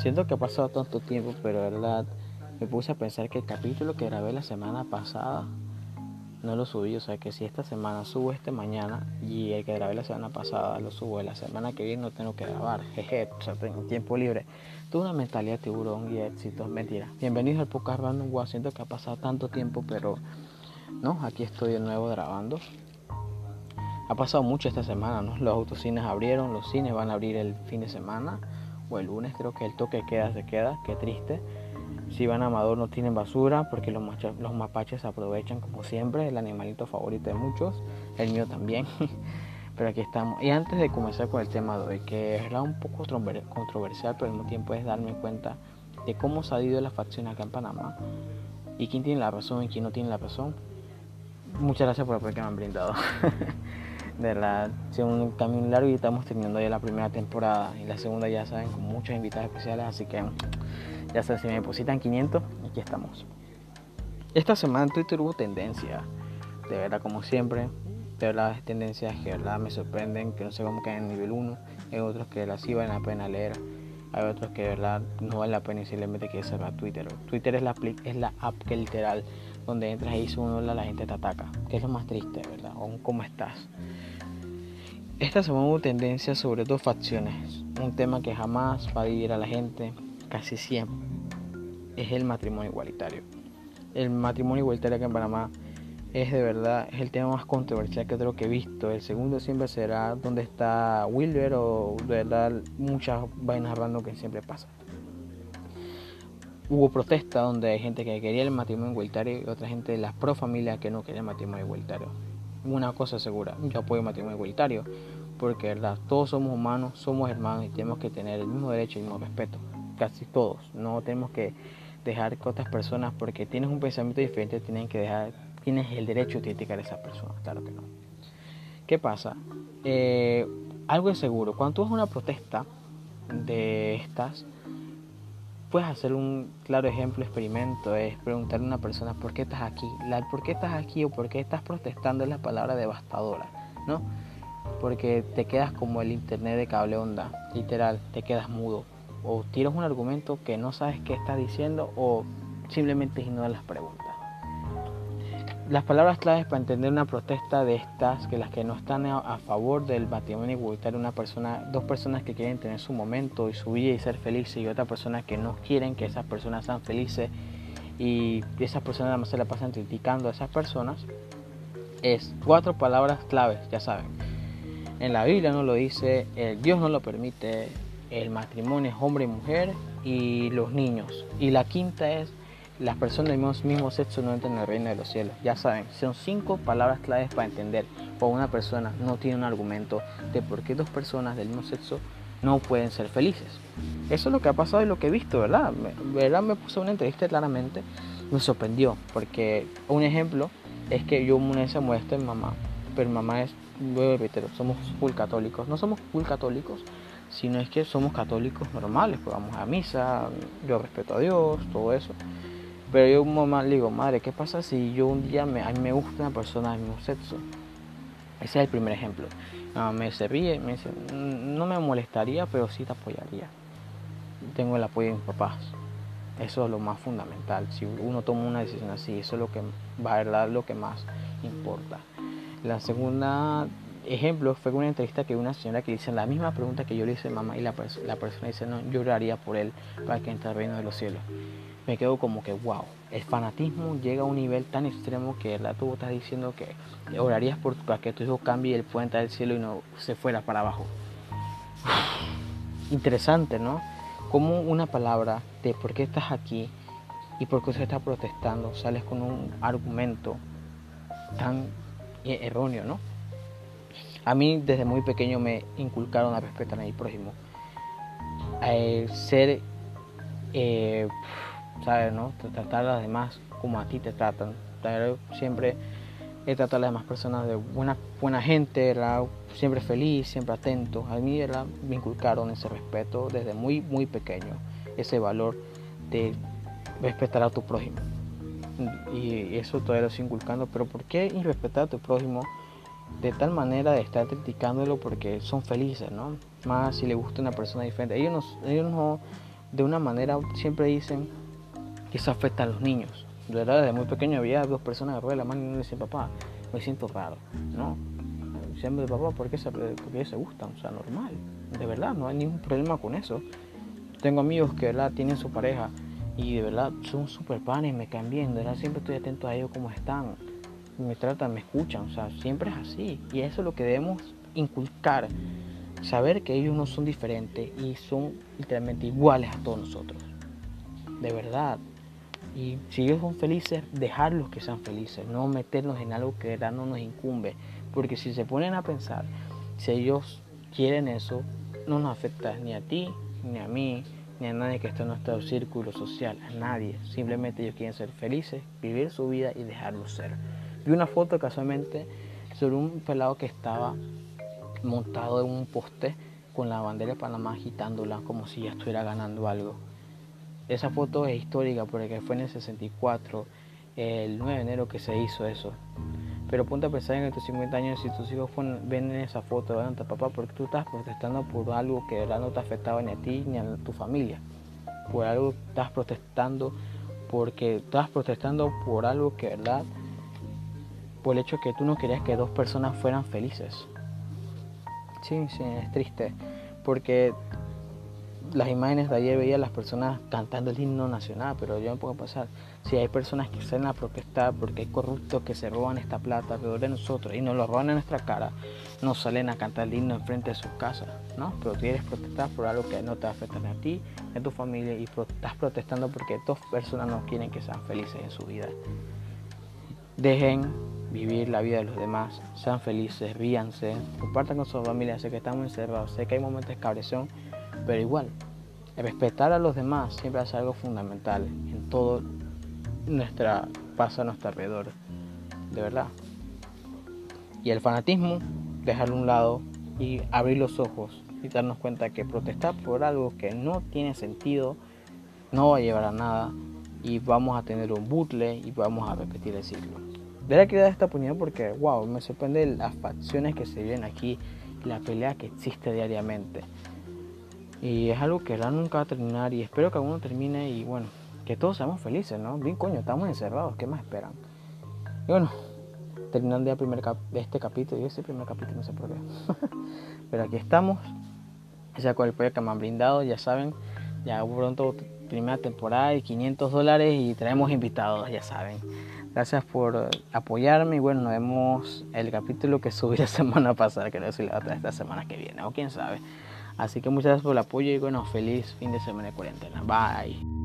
Siento que ha pasado tanto tiempo, pero verdad me puse a pensar que el capítulo que grabé la semana pasada no lo subí. O sea que si esta semana subo este mañana y el que grabé la semana pasada lo subo la semana que viene no tengo que grabar. Jeje, o sea, tengo tiempo libre. Tuve una mentalidad tiburón y éxito. Mentira. Bienvenidos al podcast Random Wow. Siento que ha pasado tanto tiempo, pero no, aquí estoy de nuevo grabando. Ha pasado mucho esta semana, ¿no? Los autocines abrieron, los cines van a abrir el fin de semana o el lunes creo que el toque queda se queda, qué triste. Si van a Amador no tienen basura porque los, los mapaches aprovechan como siempre, el animalito favorito de muchos, el mío también. pero aquí estamos. Y antes de comenzar con el tema de hoy, que es un poco controversial, pero al mismo tiempo es darme cuenta de cómo ha ido la facción acá en Panamá y quién tiene la razón y quién no tiene la razón. Muchas gracias por el apoyo que me han brindado. de la un camino largo y estamos terminando ya la primera temporada. Y la segunda ya saben con muchos invitados especiales así que ya saben si me depositan 500 aquí estamos. Esta semana en Twitter hubo tendencia de verdad como siempre. De verdad tendencias que verdad me sorprenden que no sé cómo quedan en nivel 1 hay otros que las sí valen la pena leer hay otros que de verdad no vale la pena y simplemente que cerrar Twitter. Twitter es la, es la app que literal donde entras dices uno la gente te ataca que es lo más triste verdad o cómo estás esta semana hubo tendencia sobre dos facciones, un tema que jamás va a dividir a la gente, casi siempre, es el matrimonio igualitario. El matrimonio igualitario aquí en Panamá es de verdad es el tema más controversial que creo que he visto. El segundo siempre será donde está Wilber o de verdad muchas vainas random que siempre pasa. Hubo protesta donde hay gente que quería el matrimonio igualitario y otra gente de las pro familia que no quería el matrimonio igualitario una cosa segura, yo apoyo el matrimonio igualitario, porque verdad, todos somos humanos, somos hermanos y tenemos que tener el mismo derecho y el mismo respeto, casi todos, no tenemos que dejar que otras personas, porque tienes un pensamiento diferente, tienen que dejar, tienes el derecho de criticar a esas personas, claro que no. ¿Qué pasa? Eh, algo es seguro, cuando tú haces una protesta de estas, puedes hacer un claro ejemplo, experimento, es preguntarle a una persona por qué estás aquí. La por qué estás aquí o por qué estás protestando es la palabra devastadora, ¿no? Porque te quedas como el internet de cable onda, literal, te quedas mudo. O tiras un argumento que no sabes qué estás diciendo o simplemente ignoras las preguntas las palabras claves para entender una protesta de estas, que las que no están a, favor del matrimonio igualitario, una persona, dos personas que quieren tener su momento y su vida y ser felices, y otra persona que no quieren que esas personas sean felices y esas personas además se la pasan criticando a esas personas, es cuatro palabras claves, ya saben. En la Biblia no lo dice, el Dios no lo permite, el matrimonio es hombre y mujer y los niños. Y la quinta es las personas del mismo, sexo no entran en el reino de los cielos. Ya saben, son cinco palabras claves para entender por una persona no tiene un argumento de por qué dos personas del mismo sexo no pueden ser felices. Eso es lo que ha pasado y lo que he visto, ¿verdad? ¿verdad? Me puse una entrevista claramente, me sorprendió, porque un ejemplo es que yo una vez se muestra mi mamá, pero mamá es, luego repito, somos full católicos, no somos full católicos, sino es que somos católicos normales, pues vamos a misa, yo respeto a Dios, todo eso. Pero yo un le digo, madre, ¿qué pasa si yo un día me, a mí me gusta una persona del mismo sexo? Ese es el primer ejemplo. me se ríe, me dice, no me molestaría, pero sí te apoyaría. Tengo el apoyo de mis papás. Eso es lo más fundamental. Si uno toma una decisión así, eso es lo que va dar lo que más importa. La segunda ejemplo fue una entrevista que una señora que dice la misma pregunta que yo le hice a mamá y la, la persona dice, no, yo oraría por él para que entre al reino de los cielos me quedo como que, wow, el fanatismo llega a un nivel tan extremo que ¿verdad? tú estás diciendo que orarías por, para que tu hijo cambie el puente del cielo y no se fuera para abajo. Interesante, ¿no? Como una palabra de por qué estás aquí y por qué se está protestando, sales con un argumento tan erróneo, ¿no? A mí desde muy pequeño me inculcaron a respetar a mi prójimo. A ser eh, ¿sabes? ¿no? Tratar a las demás como a ti te tratan. Siempre he tratado a las demás personas de buena, buena gente, siempre feliz, siempre atento. A mí me inculcaron ese respeto desde muy, muy pequeño, ese valor de respetar a tu prójimo. Y eso todavía lo estoy inculcando, pero ¿por qué irrespetar a tu prójimo de tal manera de estar criticándolo porque son felices, ¿no? Más si le gusta una persona diferente. Ellos no, ellos no de una manera siempre dicen eso afecta a los niños. De verdad, desde muy pequeño había dos personas que de la mano y no le decían papá, me siento raro, ¿no? Siempre papá, ¿por qué, se, porque se gustan? O sea, normal, de verdad, no hay ningún problema con eso. Tengo amigos que de verdad tienen su pareja y de verdad son súper panes, me caen bien, de verdad siempre estoy atento a ellos cómo están, me tratan, me escuchan, o sea, siempre es así. Y eso es lo que debemos inculcar, saber que ellos no son diferentes y son literalmente iguales a todos nosotros. De verdad. Y si ellos son felices, dejarlos que sean felices, no meternos en algo que no nos incumbe. Porque si se ponen a pensar, si ellos quieren eso, no nos afecta ni a ti, ni a mí, ni a nadie que esté en nuestro círculo social, a nadie. Simplemente ellos quieren ser felices, vivir su vida y dejarlo ser. Vi una foto casualmente sobre un pelado que estaba montado en un poste con la bandera de Panamá agitándola como si ya estuviera ganando algo. Esa foto es histórica porque fue en el 64, el 9 de enero que se hizo eso. Pero ponte a pensar en estos 50 años si tus hijos ven esa foto de papá porque tú estás protestando por algo que de verdad no te afectaba ni a ti ni a tu familia. Por algo estás protestando porque estás protestando por algo que verdad por el hecho que tú no querías que dos personas fueran felices. Sí, sí, es triste porque las imágenes de ayer veía a las personas cantando el himno nacional, pero yo me puedo pasar. Si hay personas que salen a protestar porque hay corruptos que se roban esta plata alrededor de nosotros y nos lo roban en nuestra cara, no salen a cantar el himno enfrente de sus casas, ¿no? Pero quieres protestar por algo que no te afecta a ti, a tu familia y estás protestando porque dos personas no quieren que sean felices en su vida. Dejen vivir la vida de los demás, sean felices, ríanse, compartan con su familia, sé que estamos encerrados, sé que hay momentos de cabresión pero igual, respetar a los demás siempre es algo fundamental en todo nuestra paso a nuestro alrededor, de verdad. Y el fanatismo, dejarlo a un lado y abrir los ojos y darnos cuenta que protestar por algo que no tiene sentido no va a llevar a nada y vamos a tener un butle y vamos a repetir el ciclo. De verdad que dar esta oportunidad porque, wow, me sorprende las facciones que se viven aquí y la pelea que existe diariamente. Y es algo que nunca va a terminar y espero que alguno termine y bueno, que todos seamos felices, ¿no? Bien coño, estamos encerrados, ¿qué más esperan? Y bueno, terminando ya primer este capítulo, y ese primer capítulo no sé por qué. Pero aquí estamos, ya con el proyecto que me han brindado, ya saben, ya pronto primera temporada y 500 dólares y traemos invitados, ya saben. Gracias por apoyarme y bueno, nos vemos el capítulo que subí la semana pasada, que no sé la otra esta semana que viene, o quién sabe. Así que muchas gracias por el apoyo y bueno, feliz fin de semana de cuarentena. Bye.